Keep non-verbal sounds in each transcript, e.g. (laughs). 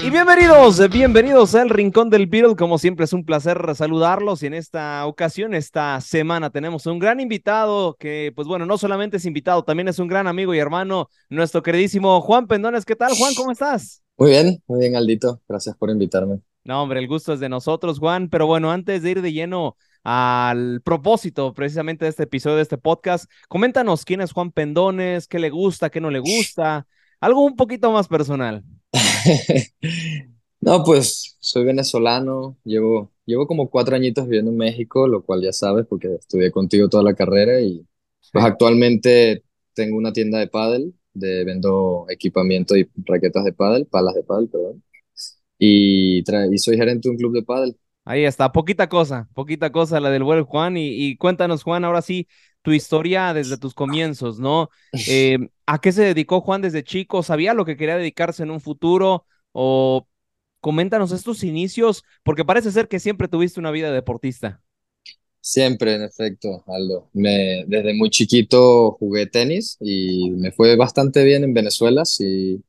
Y bienvenidos, bienvenidos al Rincón del Beatle. Como siempre es un placer saludarlos y en esta ocasión, esta semana tenemos un gran invitado que, pues bueno, no solamente es invitado, también es un gran amigo y hermano, nuestro queridísimo Juan Pendones. ¿Qué tal, Juan? ¿Cómo estás? Muy bien, muy bien, Aldito. Gracias por invitarme. No, hombre, el gusto es de nosotros, Juan. Pero bueno, antes de ir de lleno al propósito precisamente de este episodio, de este podcast, coméntanos quién es Juan Pendones, qué le gusta, qué no le gusta, algo un poquito más personal. (laughs) No, pues soy venezolano, llevo, llevo como cuatro añitos viviendo en México, lo cual ya sabes porque estudié contigo toda la carrera y pues actualmente tengo una tienda de pádel, de, vendo equipamiento y raquetas de pádel, palas de pádel, perdón, y, y soy gerente de un club de pádel. Ahí está, poquita cosa, poquita cosa la del buen Juan y, y cuéntanos Juan, ahora sí, tu historia desde tus comienzos, ¿no? Eh, ¿A qué se dedicó Juan desde chico? ¿Sabía lo que quería dedicarse en un futuro? O coméntanos estos inicios, porque parece ser que siempre tuviste una vida deportista. Siempre, en efecto, Aldo. Desde muy chiquito jugué tenis y me fue bastante bien en Venezuela. Sí,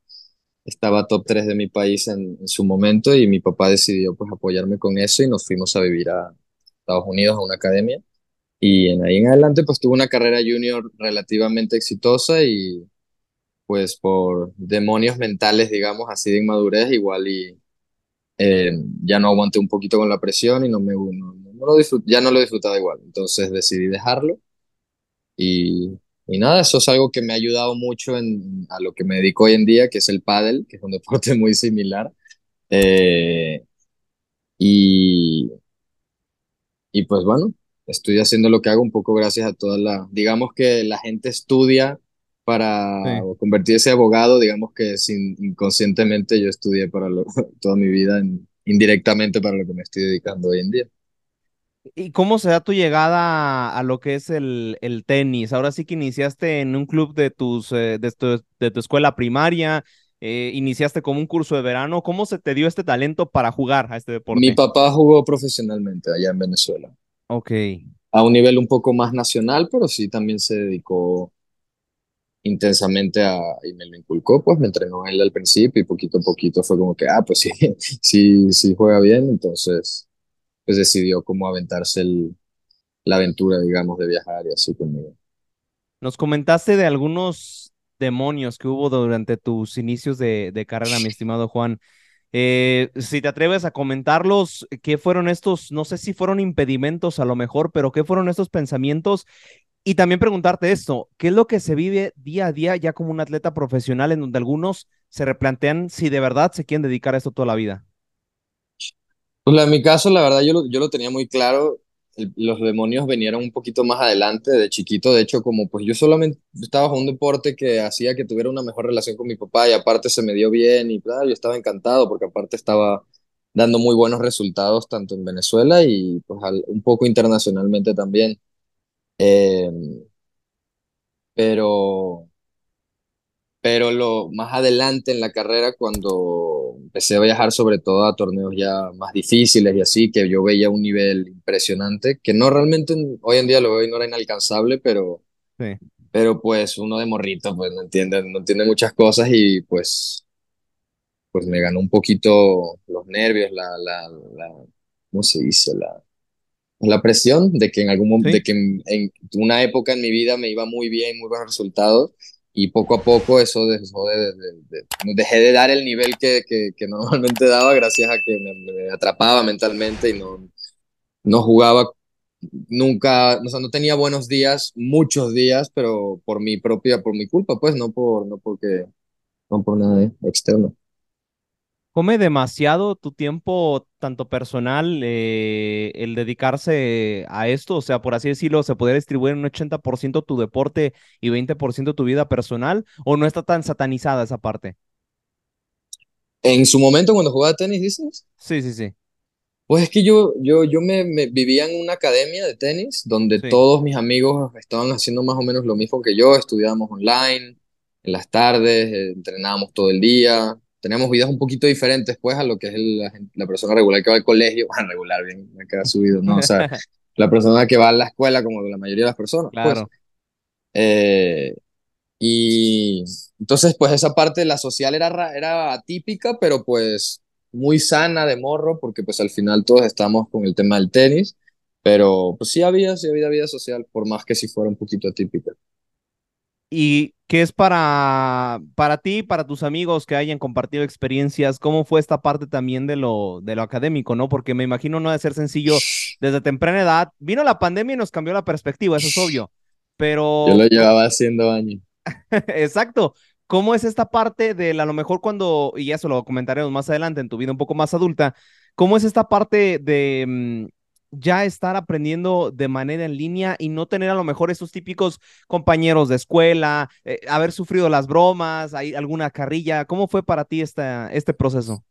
estaba top 3 de mi país en, en, su momento y mi papá decidió pues apoyarme con eso y nos fuimos a vivir a Estados Unidos a una academia. Y en ahí en adelante pues tuve una carrera junior relativamente exitosa y pues por demonios mentales, digamos, así de inmadurez, igual y eh, ya no aguanté un poquito con la presión y no me, no, no lo ya no lo disfrutaba igual. Entonces decidí dejarlo y, y, nada, eso es algo que me ha ayudado mucho en, a lo que me dedico hoy en día, que es el pádel, que es un deporte (laughs) muy similar. Eh, y, y pues bueno, estoy haciendo lo que hago un poco gracias a toda la, digamos que la gente estudia para convertirse en abogado, digamos que sin, inconscientemente yo estudié para (laughs) toda mi vida, indirectamente para lo que me estoy dedicando hoy en día. ¿Y cómo se da tu llegada a lo que es el, el tenis? Ahora sí que iniciaste en un club de, tus, eh, de, tu, de tu escuela primaria, eh, iniciaste como un curso de verano. ¿Cómo se te dio este talento para jugar a este deporte? Mi papá jugó profesionalmente allá en Venezuela. Ok. A un nivel un poco más nacional, pero sí también se dedicó intensamente a, y me lo inculcó, pues me entrenó él al principio y poquito a poquito fue como que, ah, pues sí, (laughs) sí, sí juega bien, entonces pues decidió como aventarse el, la aventura, digamos, de viajar y así conmigo. Nos comentaste de algunos demonios que hubo durante tus inicios de, de carrera, mi estimado Juan. Eh, si te atreves a comentarlos, ¿qué fueron estos? No sé si fueron impedimentos a lo mejor, pero ¿qué fueron estos pensamientos y también preguntarte esto, ¿qué es lo que se vive día a día ya como un atleta profesional en donde algunos se replantean si de verdad se quieren dedicar a esto toda la vida? Pues en mi caso, la verdad, yo lo, yo lo tenía muy claro. Los demonios venían un poquito más adelante, de chiquito. De hecho, como pues yo solamente estaba jugando un deporte que hacía que tuviera una mejor relación con mi papá y aparte se me dio bien y claro, yo estaba encantado porque aparte estaba dando muy buenos resultados tanto en Venezuela y pues un poco internacionalmente también. Eh, pero, pero lo más adelante en la carrera, cuando empecé a viajar sobre todo a torneos ya más difíciles y así, que yo veía un nivel impresionante, que no realmente hoy en día lo veo y no era inalcanzable, pero, pero pues uno de morrito pues no entiende, no entiende muchas cosas y pues, pues me ganó un poquito los nervios, la, la, la ¿cómo se dice? La, la presión de que en algún momento, de que en, una época en mi vida me iba muy bien, muy buenos resultados, y poco a poco eso dejó de, dejé de dar el nivel que, que, (laughs) normalmente daba gracias a que me, atrapaba mentalmente y no, no jugaba nunca, o sea, no tenía buenos días, muchos días, pero por mi propia, por mi culpa, pues, no por, no porque, no por nada externo come demasiado tu tiempo, tanto personal, eh, el dedicarse a esto, o sea, por así decirlo, se puede distribuir en un 80% tu deporte y 20% tu vida personal, o no está tan satanizada esa parte? En su momento, cuando jugaba tenis, dices? Sí, sí, sí. Pues es que yo, yo, yo me, vivía en una academia de tenis donde todos mis amigos estaban haciendo más o menos lo mismo que yo, estudiábamos online, en las tardes, eh, entrenábamos todo el día, tenemos vidas un poquito diferentes, pues, a lo que es la, persona regular que va al colegio, (laughs) bueno, regular, bien, me queda subido, ¿no? O sea, (laughs) la persona que va a la escuela, como la mayoría de las personas, pues. Claro. Eh, y, entonces, pues esa parte de la social era, ra- era atípica, pero pues muy sana de morro, porque pues al final todos estamos con el tema del tenis, pero pues sí había, sí había vida social, por más que sí fuera un poquito atípica. ¿Y qué es para, para ti, para tus amigos que hayan compartido experiencias? ¿Cómo fue esta parte también de lo, de lo académico, no? Porque me imagino no ha de ser sencillo desde temprana edad. Vino la pandemia y nos cambió la perspectiva, eso es obvio. Yo lo Pero, llevaba haciendo años. (laughs) exacto, ¿cómo es esta parte del a lo mejor cuando, y eso lo comentaremos más adelante en tu vida un poco más adulta, ¿cómo es esta parte de mm, ya estar aprendiendo de manera en línea y no tener a lo mejor esos típicos compañeros de escuela, eh, haber sufrido las bromas, hay alguna carrilla? ¿Cómo fue para ti esta, este proceso?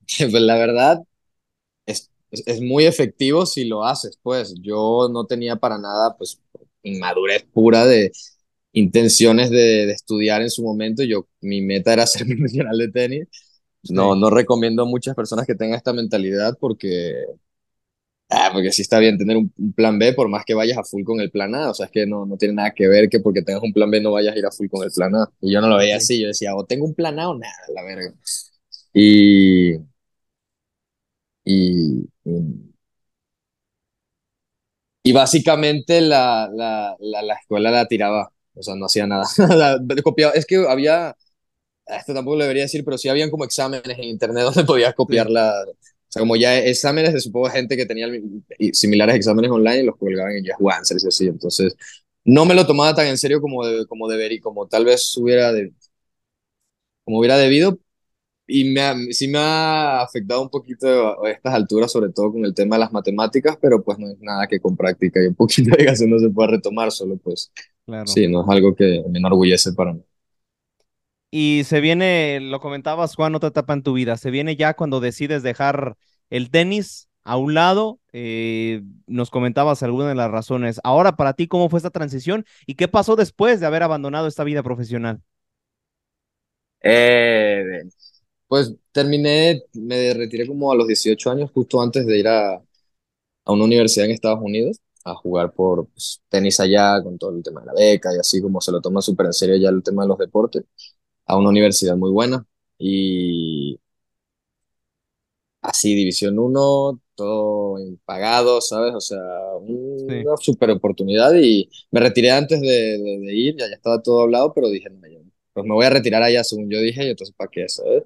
(laughs) Pues la verdad, es, es, es muy efectivo si lo haces, pues yo no tenía para nada, pues, inmadurez pura de intenciones de, de estudiar en su momento. Yo, mi meta era (laughs) ser profesional de tenis. No, Sí, no recomiendo a muchas personas que tengan esta mentalidad porque, ah, porque sí está bien tener un, un plan B por más que vayas a full con el plan A. O sea, es que no, no tiene nada que ver que porque tengas un plan B no vayas a ir a full con el plan A. Y yo no lo veía así. Yo decía, o tengo un plan A o nada, la verga. Y, y, y básicamente la, la, la, la escuela la tiraba, o sea, no hacía nada. (laughs) Es que había, esto tampoco lo debería decir, pero sí habían como exámenes en internet (laughs) donde podías sí, copiar la... O sea, como ya exámenes de supongo gente que tenía similares exámenes online y los colgaban en Yahoo Answers y así. Entonces, no me lo tomaba tan en serio como, de- como debería, como tal vez hubiera, de, como hubiera debido, y me ha- sí me ha afectado un poquito a estas alturas, sobre todo con el tema de las matemáticas, pero pues no es nada que con práctica y un poquito (laughs) de gasto no se puede retomar, solo pues claro. sí, no es algo que me enorgullece para mí. Y se viene, lo comentabas, Juan, otra etapa en tu vida. Se viene ya cuando decides dejar el tenis a un lado. eh, nos comentabas algunas de las razones. Ahora, para ti, ¿cómo fue esta transición y qué pasó después de haber abandonado esta vida profesional? Eh, pues terminé, me retiré como a los 18 años, justo antes de ir a, a una universidad en Estados Unidos a jugar por pues, tenis allá, con todo el tema de la beca y así como se lo toma súper en serio ya el tema de los deportes, a una universidad muy buena. Y así, División uno todo pagado, ¿sabes? O sea, Sí. una super oportunidad y me retiré antes de, de- de ir, ya, ya estaba todo hablado, pero dije, no, pues me voy a retirar allá según yo dije, y entonces, ¿para qué, sabes?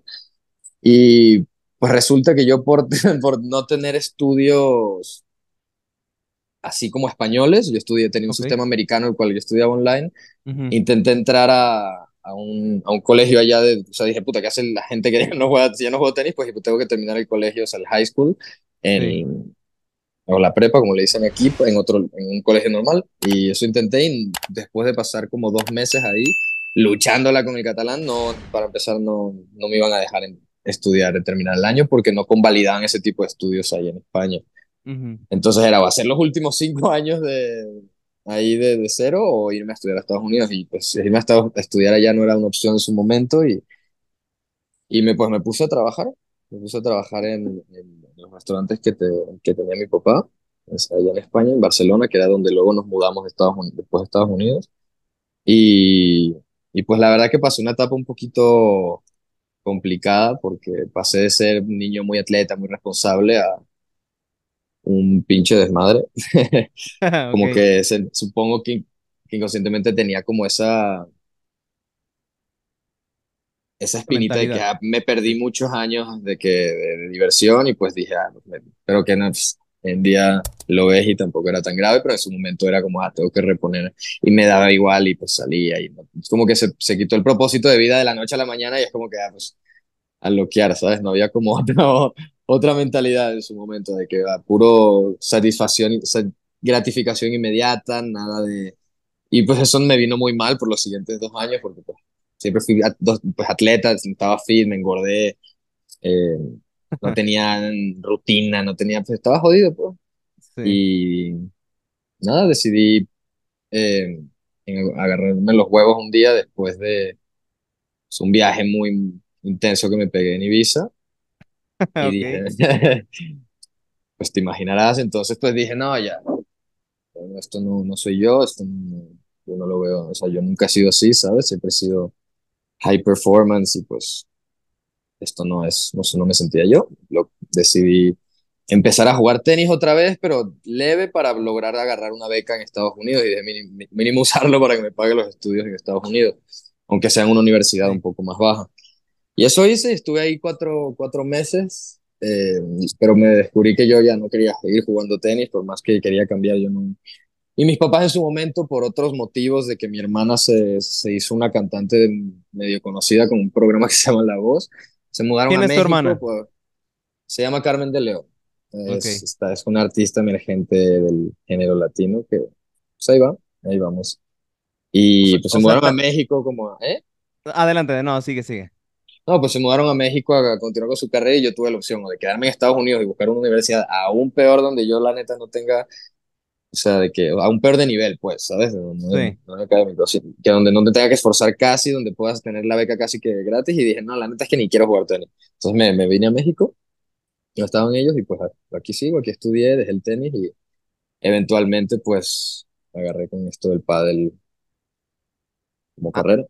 Y pues resulta que yo por, (laughs) por no tener estudios así como españoles, yo estudié, tenía un Ok. sistema americano el cual yo estudiaba online, Ujú, intenté entrar a, a un, a un colegio allá de, o sea, dije, puta, ¿qué hace la gente que ya no juega, si ya no juego tenis? Pues tengo que terminar el colegio, o sea, el high school, Sí. en, o la prepa, como le dicen aquí, pues, en otro, en un colegio normal. Y eso intenté y después de pasar como dos meses ahí, luchándola con el catalán, no, para empezar, no, no me iban a dejar en- estudiar, terminar el año, porque no convalidaban ese tipo de estudios ahí en España. ujú, Entonces era, ¿va a ser los últimos cinco años de ahí de, de cero o irme a estudiar a Estados Unidos? Y pues irme a, Estados- a estudiar allá no era una opción en su momento y, y me, pues me puse a trabajar. Me puse a trabajar en, en los restaurantes que, te- que tenía mi papá, es allá en España, en Barcelona, que era donde luego nos mudamos de Estados después de Estados Unidos. Y, y pues la verdad que pasé una etapa un poquito complicada porque pasé de ser un niño muy atleta, muy responsable a un pinche desmadre. (laughs) (laughs) como Ok, que se- supongo que, que inconscientemente tenía como esa, esa espinita de que ah, me perdí muchos años de, que, de, de diversión y pues dije, ah, pues, me- pero que no, pues, en día lo ves y tampoco era tan grave, pero en su momento era como, ah, tengo que reponer y me daba igual y pues salía y no- es como que se, se quitó el propósito de vida de la noche a la mañana y es como que, ah, pues a loquear, ¿sabes? No había como (laughs) otra, otra mentalidad en su momento de que ah, puro satisfacción, sa- gratificación inmediata, nada de Y pues eso me vino muy mal por los siguientes dos años, porque pues, siempre fui at- pues, atleta, estaba fit, me engordé, eh, no (laughs) tenía rutina, no tenía, pues estaba jodido, pues. Sí. Y nada, decidí eh, agarrarme los huevos un día después de pues, un viaje muy intenso que me pegué en Ibiza. (laughs) Y dije, (laughs) pues te imaginarás, entonces pues dije, no, ya, esto no, no soy yo, esto no, yo no lo veo, o sea, yo nunca he sido así, ¿sabes? Siempre he sido high performance y pues esto no es, no no me sentía yo. Lo, decidí empezar a jugar tenis otra vez, pero leve para lograr agarrar una beca en Estados Unidos y de mínimo, mínimo (laughs) usarlo para que me pague los estudios en Estados Unidos, aunque sea en una universidad un poco más baja. Y eso hice, estuve ahí cuatro, cuatro meses, eh, pero me descubrí que yo ya no quería seguir jugando tenis, por más que quería cambiar, yo no... Y mis papás en su momento, por otros motivos de que mi hermana se, se hizo una cantante medio conocida con un programa (laughs) que se llama La Voz, se mudaron ¿Quién a es tu México. hermana? pues, se llama Carmen de León. Es, Ok. esta- es una artista emergente del género latino que, pues ahí va, ahí vamos. Y pues se o sea, mudaron a México como, ¿eh? Adelante, no, sigue, sigue. No, pues se mudaron a México a, a continuar con su carrera y yo tuve la opción o de quedarme en Estados Unidos y buscar una universidad aún peor donde yo la neta no tenga, o sea, de que aún peor de nivel, pues, ¿sabes? No, no, Sí. no académico, sí, que donde no te tenga que esforzar casi, donde puedas tener la beca casi que gratis y dije, no, la neta es que ni quiero jugar tenis. Entonces me, me vine a México, no estaban ellos y pues aquí sigo, aquí estudié, dejé el tenis y eventualmente pues agarré con esto del pádel como Ah, carrera.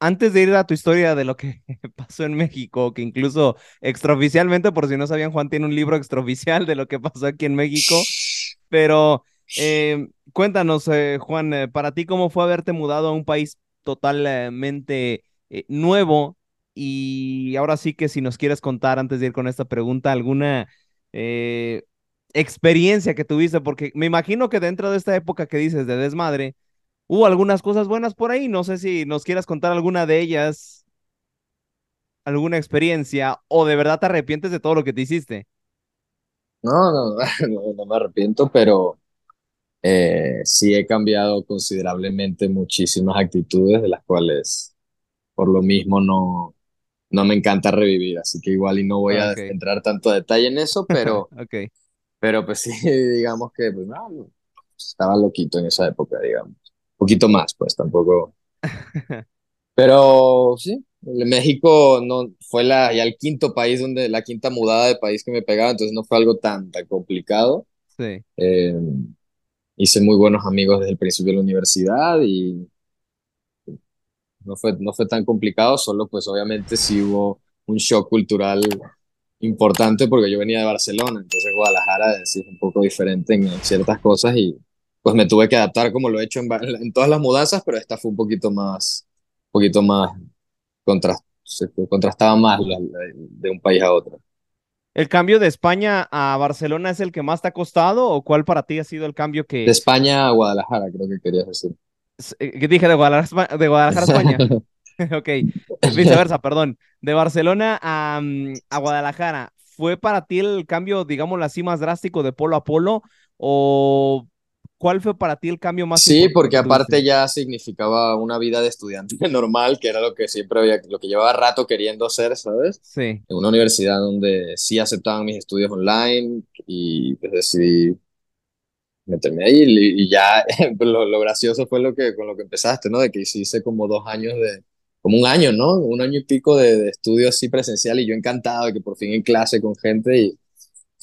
Antes de ir a tu historia de lo que (laughs) pasó en México, que incluso extraoficialmente, por si no sabían, Juan tiene un libro extraoficial de lo que pasó aquí en México, pero eh, cuéntanos, eh, Juan, eh, para ti, ¿cómo fue haberte mudado a un país totalmente eh, nuevo? Y ahora sí que si nos quieres contar, antes de ir con esta pregunta, alguna experiencia que tuviste, porque me imagino que dentro de esta época que dices de desmadre, hubo algunas cosas buenas por ahí. No sé si nos quieras contar alguna de ellas, alguna experiencia, o de verdad te arrepientes de todo lo que te hiciste. No, no, (laughs) no, no me arrepiento, pero eh, sí he cambiado considerablemente muchísimas actitudes de las cuales por lo mismo no, no me encanta revivir, así que igual y no voy a Ok, entrar tanto a detalle en eso, pero, (laughs) ok. pero pues sí, (laughs) digamos que pues, no, estaba loquito en esa época, digamos. Un poquito más, pues tampoco. (laughs) Pero sí, México no fue la, ya el quinto país donde, la quinta mudada de país que me pegaba, entonces no fue algo tan, tan complicado. Sí. Eh, hice muy buenos amigos desde el principio de la universidad y no fue, no fue tan complicado, solo pues obviamente sí hubo un shock cultural importante porque yo venía de Barcelona, entonces Guadalajara es un poco diferente en, en ciertas cosas y pues me tuve que adaptar como lo he hecho en, en todas las mudanzas, pero esta fue un poquito más, un poquito más contrast, se contrastaba más la- la- de un país a otro. ¿El cambio de España a Barcelona es el que más te ha costado o cuál para ti ha sido el cambio De que, España a Guadalajara, creo que querías decir. eh, que dije de Guadalajara, de Guadalajara, a España? (laughs) (laughs) Ok, viceversa, perdón. De Barcelona a, mm, a Guadalajara, ¿fue para ti el cambio, digámoslo así, más drástico de polo a polo? ¿O cuál fue para ti el cambio más Sí, importante porque que aparte ya significaba una vida de estudiante (laughs) normal, que era lo que siempre había, lo que llevaba rato queriendo hacer, ¿sabes? Sí, En una universidad donde sí aceptaban mis estudios online y pues decidí meterme ahí y, y ya (laughs) lo, lo gracioso fue lo que con lo que empezaste, ¿no? De que hice como dos años de, como un año, ¿no? Un año y pico de, de estudio así presencial y yo encantado de que por fin en clase con gente y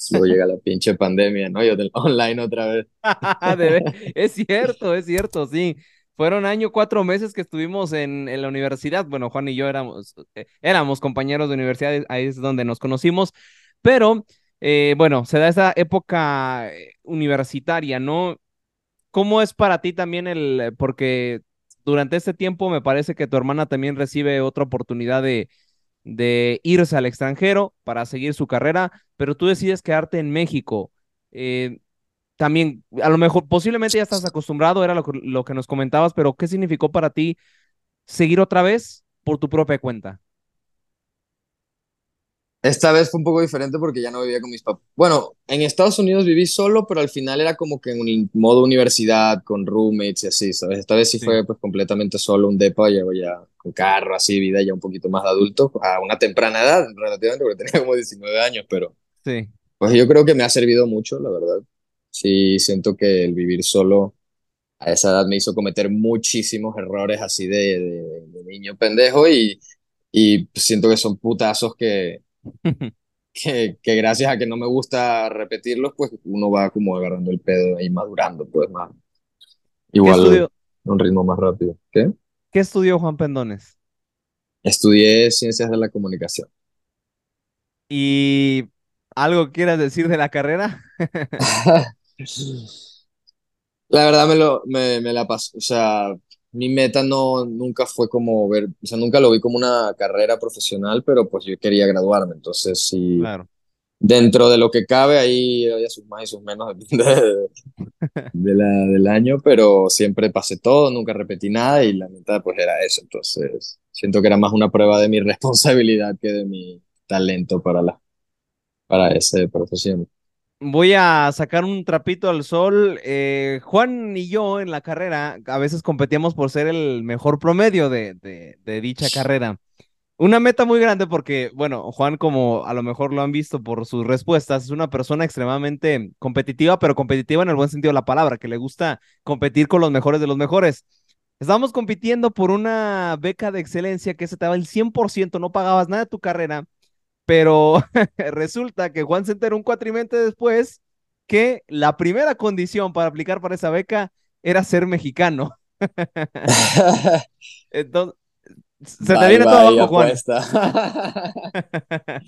llega la pinche pandemia, ¿no? Yo del (laughs) online otra vez. (laughs) Es cierto, es cierto, sí. Fueron año, cuatro meses que estuvimos en, la universidad. Bueno, Juan y yo éramos, eh, éramos compañeros de universidad, ahí es donde nos conocimos, pero eh, bueno, se da esa época eh, universitaria, ¿no? ¿Cómo es para ti también el, porque durante este tiempo me parece que tu hermana también recibe otra oportunidad de, de irse al extranjero para seguir su carrera, pero tú decides quedarte en México. Eh, también, a lo mejor, posiblemente ya estás acostumbrado, era lo, lo que nos comentabas, pero ¿qué significó para ti seguir otra vez por tu propia cuenta? Esta vez fue un poco diferente porque ya no vivía con mis papás. Bueno, en Estados Unidos viví solo, pero al final era como que en un modo universidad, con roommates y así, ¿sabes? Esta vez sí Sí, fue pues completamente solo, un depa, llevo ya con carro, así, vida ya un poquito más de adulto, a una temprana edad, relativamente, porque tenía como 19 años, pero sí. pues yo creo que me ha servido mucho, la verdad. Sí, siento que el vivir solo a esa edad me hizo cometer muchísimos errores así de, de- de niño pendejo y, y siento que son putazos que que, que gracias a que no me gusta repetirlos, pues uno va como agarrando el pedo y madurando, pues más. ¿Qué Igual, estudio, un ritmo más rápido. ¿Qué? ¿Qué estudió Juan Pendones? Estudié ciencias de la comunicación. ¿Y algo quieras decir de la carrera? (laughs) La verdad me lo me, me la pasó, o sea, mi meta no nunca fue como ver, o sea, nunca lo vi como una carrera profesional, pero pues yo quería graduarme, entonces sí, Claro. dentro de lo que cabe ahí había sus más y sus menos (laughs) de, de la, del año, pero siempre pasé todo, nunca repetí nada y la meta pues era eso, entonces siento que era más una prueba de mi (laughs) responsabilidad que de mi talento para la para esa profesión. Voy a sacar un trapito al sol. eh, Juan y yo en la carrera a veces competíamos por ser el mejor promedio de, de, de dicha carrera. Una meta muy grande porque, bueno, Juan, como a lo mejor lo han visto por sus respuestas, es una persona extremadamente competitiva, pero competitiva en el buen sentido de la palabra, que le gusta competir con los mejores de los mejores. Estábamos compitiendo por una beca de excelencia que se te daba el 100%, no pagabas nada de tu carrera pero (laughs) resulta que Juan se enteró un cuatrimestre después que la primera condición para aplicar para esa beca era ser mexicano. (laughs) Entonces, se te viene todo abajo, Juan. (laughs)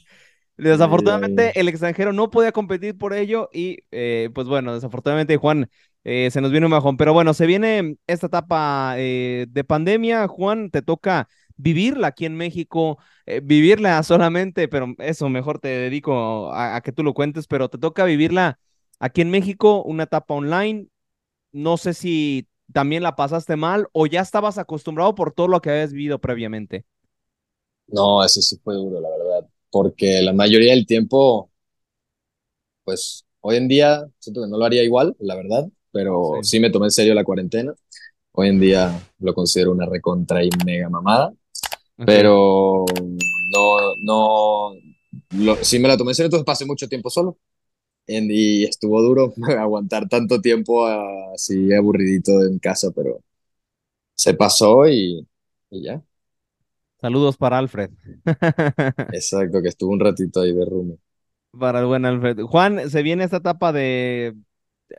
Desafortunadamente, Ay, ay. el extranjero no podía competir por ello y, eh, pues bueno, desafortunadamente, Juan, eh, se nos viene un bajón. Pero bueno, se viene esta etapa eh, de pandemia. Juan, te toca vivirla aquí en México, eh, vivirla solamente, pero eso mejor te dedico a, a que tú lo cuentes, pero te toca vivirla aquí en México, una etapa online. No sé si también la pasaste mal o ya estabas acostumbrado por todo lo que habías vivido previamente. No, eso sí fue duro, la verdad, porque la mayoría del tiempo, pues hoy en día siento que no lo haría igual, la verdad, pero Sí. sí me tomé en serio la cuarentena. Hoy en día lo considero una recontra y mega mamada, Pero no, no, lo- sí me la tomé en serio, entonces pasé mucho tiempo solo en- y estuvo duro (laughs) aguantar tanto tiempo así aburridito en casa, pero se pasó y, y ya. Saludos para Alfred. (laughs) Exacto, que estuvo un ratito ahí de roomie. Para el buen Alfred. Juan, se viene esta etapa de...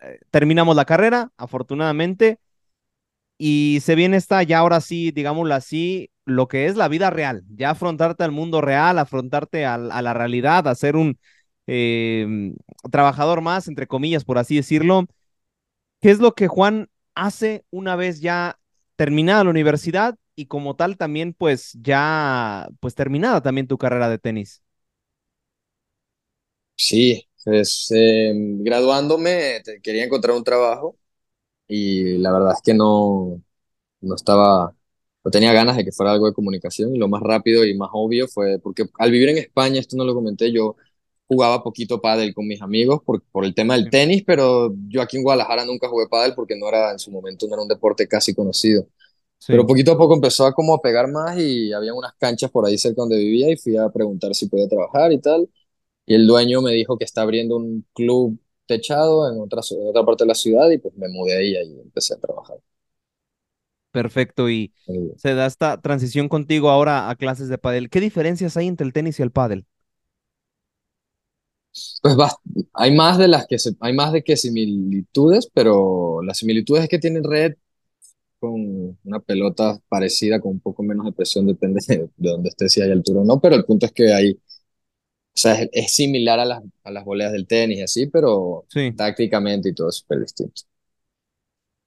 eh, Terminamos la carrera, afortunadamente, y se viene esta, ya ahora sí, digámoslo así, lo que es la vida real, ya afrontarte al mundo real, afrontarte a, la realidad, a ser un eh, trabajador más, entre comillas, por así decirlo. ¿Qué es lo que Juan hace una vez ya terminada la universidad y como tal también pues ya pues terminada también tu carrera de tenis? Sí, pues eh, graduándome quería encontrar un trabajo y la verdad es que no, no estaba, no tenía ganas de que fuera algo de comunicación y lo más rápido y más obvio fue porque al vivir en España, esto no lo comenté, yo jugaba poquito pádel con mis amigos por, por el tema del tenis, pero yo aquí en Guadalajara nunca jugué pádel porque no era en su momento no era un deporte casi conocido. Pero poquito a poco empezó a como a pegar más y había unas canchas por ahí cerca donde vivía y fui a preguntar si podía trabajar y tal. Y el dueño me dijo que está abriendo un club techado en otra, en otra parte de la ciudad y pues me mudé ahí y ahí empecé a trabajar. Perfecto. Y se da esta transición contigo ahora a clases de pádel. ¿Qué diferencias hay entre el tenis y el pádel? Pues hay más de las que se- hay más de que similitudes, pero las similitudes es que tienen red con una pelota parecida con un poco menos de presión, depende de, de dónde esté, si hay altura o no, pero el punto es que hay, sea, es, es similar a las, a las voleas del tenis y así, pero Sí. tácticamente y todo es súper distinto.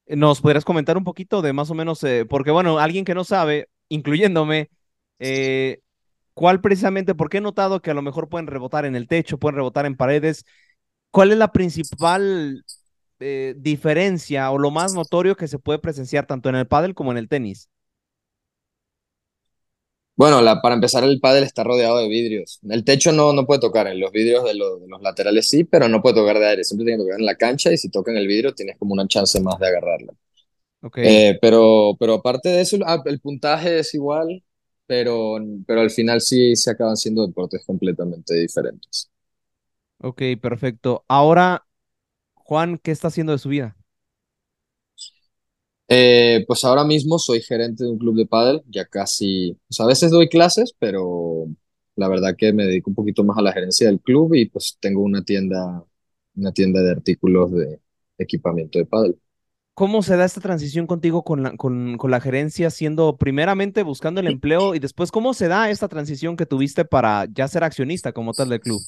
¿Nos podrías comentar un poquito de más o menos, eh, porque bueno, alguien que no sabe, incluyéndome, eh, ¿cuál precisamente, por qué he notado que a lo mejor pueden rebotar en el techo, pueden rebotar en paredes? ¿Cuál es la principal eh, diferencia o lo más notorio que se puede presenciar tanto en el pádel como en el tenis? Bueno, la, para empezar, el pádel está rodeado de vidrios. El techo no, no puede tocar, en los vidrios de, lo- de los laterales sí, pero no puede tocar de aire. Siempre tiene que tocar en la cancha y si toca en el vidrio tienes como una chance más de agarrarla. Ok, Eh, pero, pero aparte de eso, ah, el puntaje es igual, pero, pero al final sí se acaban siendo deportes completamente diferentes. ok, perfecto. Ahora, Juan, ¿qué está haciendo de su vida? Eh, pues ahora mismo soy gerente de un club de pádel, ya casi, pues a veces doy clases, pero la verdad que me dedico un poquito más a la gerencia del club y pues tengo una tienda, una tienda de artículos de equipamiento de pádel. ¿Cómo se da esta transición contigo con la, con, con la gerencia, siendo primeramente buscando el empleo y después cómo se da esta transición que tuviste para ya ser accionista como tal del club?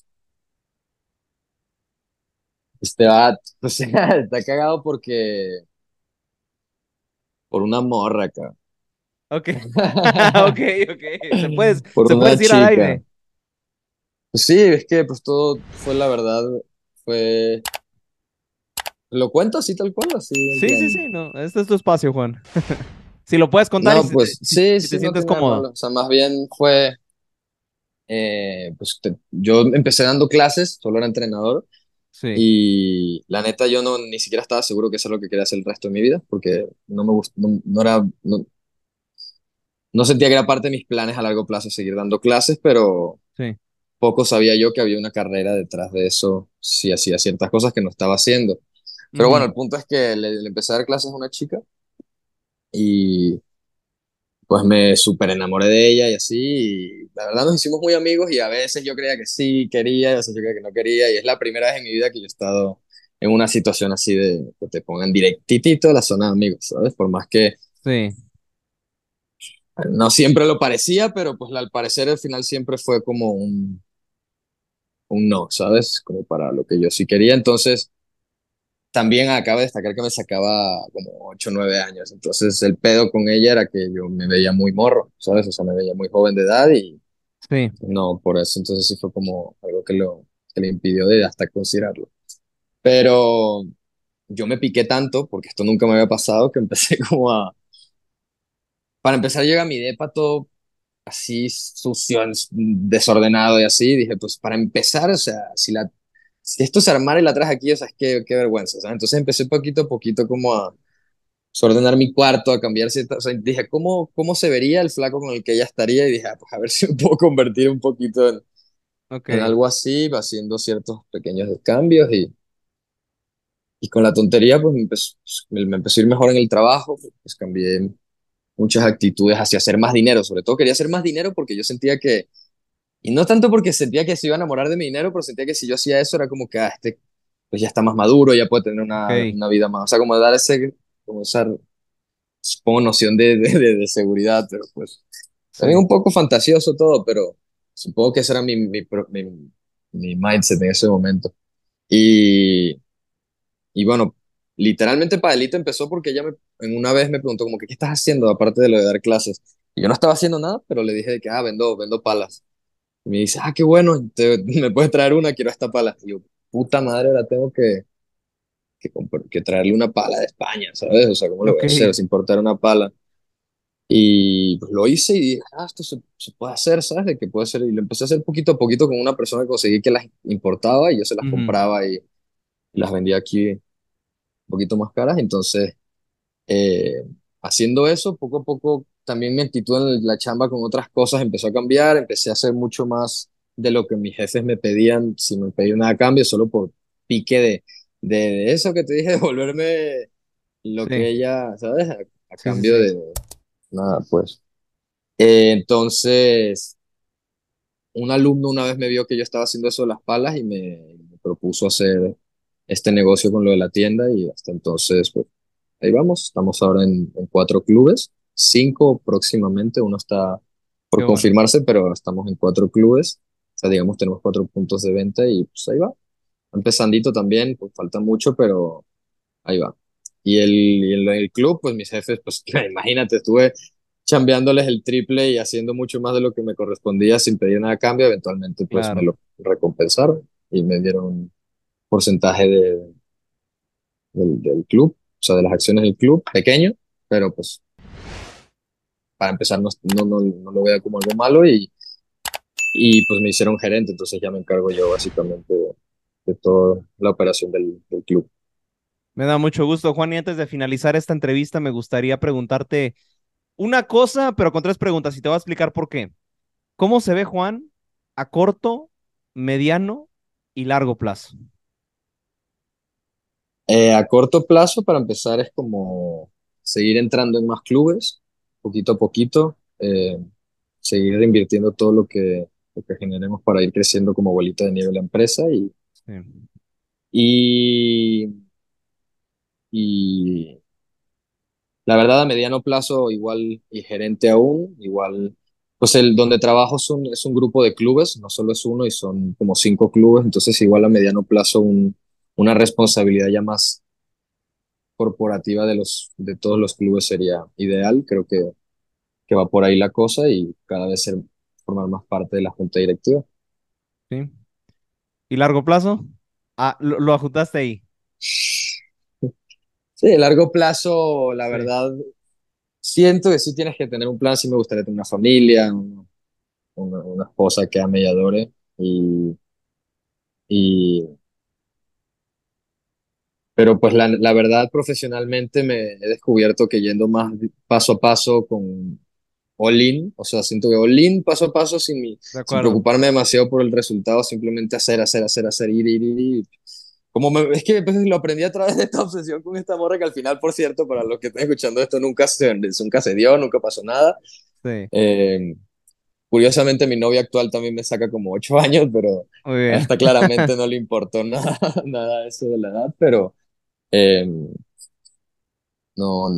Este va, (laughs) o sea, está cagado porque por una morra acá. Ok, (laughs) (laughs) ok, ok. Se puede, Por se puede una decir al chica. aire. Pues sí, es que pues todo fue la verdad, fue... Lo cuento así tal cual, así Sí, sí, sí, no. Este es tu espacio, Juan. (laughs) Si lo puedes contar No, pues si- sí, si te no sientes cómodo. malo. O sea, más bien fue, eh, pues te- yo empecé dando clases, solo era entrenador, Sí. y la neta yo no ni siquiera estaba seguro que eso es lo que quería hacer el resto de mi vida, porque no me gustó, no, no era, no, no sentía que era parte de mis planes a largo plazo seguir dando clases, pero Sí. poco sabía yo que había una carrera detrás de eso si hacía ciertas cosas que no estaba haciendo. Pero bueno, el punto es que le, le empecé a dar clases a una chica y pues me súper enamoré de ella y así, y la verdad nos hicimos muy amigos y a veces yo creía que sí quería, a veces yo creía que no quería, y es la primera vez en mi vida que yo he estado en una situación así de que te pongan directitito a la zona de amigos, ¿sabes? Por más que Sí. no siempre lo parecía, pero pues al parecer al final siempre fue como un, un no, ¿sabes? Como para lo que yo sí quería, entonces también acaba de destacar que me sacaba como 8 o 9 años, entonces el pedo con ella era que yo me veía muy morro, ¿sabes? O sea, me veía muy joven de edad y Sí. No, por eso entonces sí fue como algo que, lo, que le impidió de hasta considerarlo. Pero yo me piqué tanto, porque esto nunca me había pasado, que empecé (laughs) como a... Para empezar llega mi depa todo así sucio, desordenado y así. Dije, pues para empezar, o sea, si, la, si esto se armara y la traje aquí, o sea, es que, qué vergüenza. ¿sabes? Entonces empecé poquito a poquito como a desordenar mi cuarto, a cambiar ciertas... O sea, dije, ¿cómo, ¿cómo se vería el flaco con el que ella estaría? Y dije, ah, pues a ver (laughs) si me puedo convertir un poquito en en Ok. algo así, haciendo ciertos pequeños cambios y, y con la tontería pues me empezó, me, me empezó a ir mejor en el trabajo, pues cambié muchas actitudes hacia hacer más dinero, sobre todo quería hacer más dinero porque yo sentía que, y no tanto porque sentía que se iba a enamorar de mi dinero, pero sentía que si yo hacía eso era como que, ah, este pues ya está más maduro, ya puede tener una, Ok. una vida más, o sea, como dar ese, como esa, supongo, noción de, de, de, de seguridad, pero pues también un poco fantasioso todo, pero supongo que ese era mi, mi, mi, mi mindset en ese momento. Y, y bueno, literalmente Padelito empezó porque ella me, en una vez me preguntó como que, ¿qué estás haciendo aparte de lo de dar clases? Y yo no estaba haciendo nada, pero le dije de que, ah, vendo, vendo palas. Y me dice, ah, qué bueno, te- (laughs) me puedes traer una, quiero esta pala. Y yo, puta madre, ahora tengo que, que, que traerle una pala de España, ¿sabes? O sea, ¿cómo lo voy Ok. a hacer? Sin importar una pala. Y pues lo hice y dije, ah, esto se, se puede hacer, ¿sabes? De que puede ser. Y lo empecé a hacer poquito a poquito con una persona que conseguí que las importaba y yo se las compraba y, y las vendía aquí un poquito más caras. Entonces, eh, haciendo eso, poco a poco también mi actitud en la chamba con otras cosas empezó a cambiar. Empecé a hacer mucho más de lo que mis jefes me pedían, si me pedían nada a cambio, solo por pique de, de, de eso que te dije, (laughs) de volverme lo Sí. que ella, ¿sabes? A, a Sí, sí, cambio sí. de nada, pues. Eh, entonces, un alumno una vez me vio que yo estaba haciendo eso de las palas y me, me propuso hacer este negocio con lo de la tienda y hasta entonces, pues ahí vamos. Estamos ahora en, en cuatro clubes, cinco próximamente, uno está Qué por bueno. confirmarse, pero estamos en cuatro clubes. O sea, digamos, tenemos cuatro puntos de venta y pues ahí va. Empezandito también, pues falta mucho, pero ahí va. Y el, y el, el club, pues mis jefes, pues (laughs) imagínate, estuve chambeándoles el triple y haciendo mucho más de lo que me correspondía sin pedir nada a cambio, eventualmente pues me Claro. lo recompensaron y me dieron un porcentaje de, del, del club, o sea, de las acciones del club, pequeño, pero pues para empezar no, no, no, no lo veo como algo malo y, y pues me hicieron gerente, entonces ya me encargo yo básicamente de, de toda la operación del, del club. Me da mucho gusto, Juan. Y antes de finalizar esta entrevista, me gustaría preguntarte una cosa, pero con tres preguntas, y te voy a explicar por qué. ¿Cómo se ve Juan a corto, mediano y largo plazo? Eh, a corto plazo, para empezar, es como seguir entrando en más clubes, poquito a poquito, eh, seguir invirtiendo todo lo que, lo que generemos para ir creciendo como bolita de nieve la empresa y, Sí. y, y la verdad a mediano plazo igual y gerente aún, igual, pues el donde trabajo es un, es un grupo de clubes, no solo es uno y son como cinco clubes, entonces igual a mediano plazo un, una responsabilidad ya más corporativa de los, de todos los clubes sería ideal, creo que, que va por ahí la cosa y cada vez ser, formar más parte de la junta directiva. ¿Sí? ¿Y largo plazo? Ah, lo, lo ajustaste ahí. (laughs) Sí, a largo plazo, la Sí. verdad, siento que sí tienes que tener un plan, sí me gustaría tener una familia, un- una, una esposa que ame y adore, y, y, pero pues la, la verdad, profesionalmente me he descubierto que yendo más paso a paso con all-in, o sea, siento que all-in paso a paso sin, mi- sin preocuparme demasiado por el resultado, simplemente hacer, hacer, hacer, hacer, ir, ir, ir, ir. Como me- es que pues, lo aprendí a través de esta obsesión con esta morra que al final, por cierto, para los que estén escuchando esto, nunca se, nunca se dio, nunca pasó nada. Sí. Eh, curiosamente, mi novia actual también me saca como ocho años, pero Muy a bien. esta claramente (laughs) no le importó nada, nada eso de la edad, pero eh, no,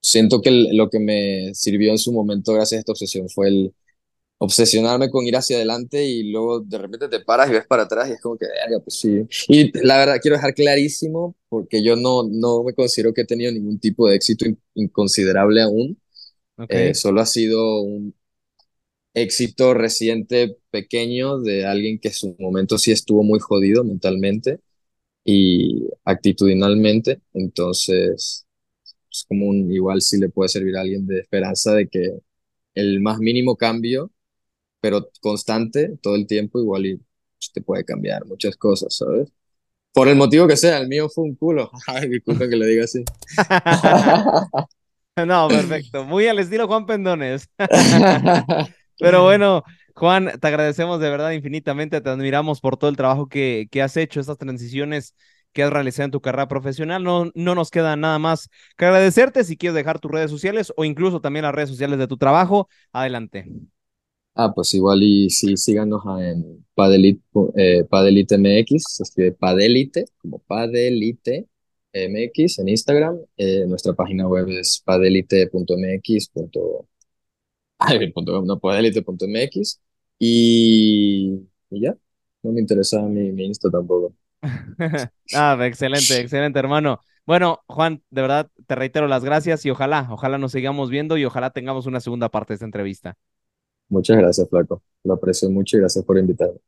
siento que lo que me sirvió en su momento gracias a esta obsesión fue el obsesionarme con ir hacia adelante y luego de repente te paras y ves para atrás y es como que, "Verga, pues sí. Y la verdad, quiero dejar clarísimo, porque yo no, no me considero que he tenido ningún tipo de éxito in- inconsiderable aún, Eh, Ok. solo ha sido un éxito reciente pequeño de alguien que en su momento sí estuvo muy jodido mentalmente y actitudinalmente, entonces es como un, igual sí le puede servir a alguien de esperanza de que el más mínimo cambio pero constante todo el tiempo, igual y pues, te puede cambiar muchas cosas, ¿sabes? Por el motivo que sea, el mío fue un culo. (laughs) Disculpen que le diga así. (laughs) No, perfecto. Muy al estilo Juan Pendones. (laughs) Pero bueno, Juan, te agradecemos de verdad infinitamente, te admiramos por todo el trabajo que, que has hecho, estas transiciones que has realizado en tu carrera profesional. No, no nos queda nada más que agradecerte. Si quieres dejar tus redes sociales o incluso también las redes sociales de tu trabajo, adelante. Ah, pues igual y sí, síganos en Padelite, eh, Padelite MX, se escribe Padelite, como Padelite MX en Instagram. Eh, nuestra página web es padelite.mx. (laughs) Ay, punto, no, padelite.mx. Y, y ya, no me interesa mi, mi Insta tampoco. (laughs) Ah, excelente, excelente, hermano. Bueno, Juan, de verdad te reitero las gracias y ojalá, ojalá nos sigamos viendo y ojalá tengamos una segunda parte de esta entrevista. Muchas gracias, Flaco. Lo aprecio mucho y gracias por invitarme.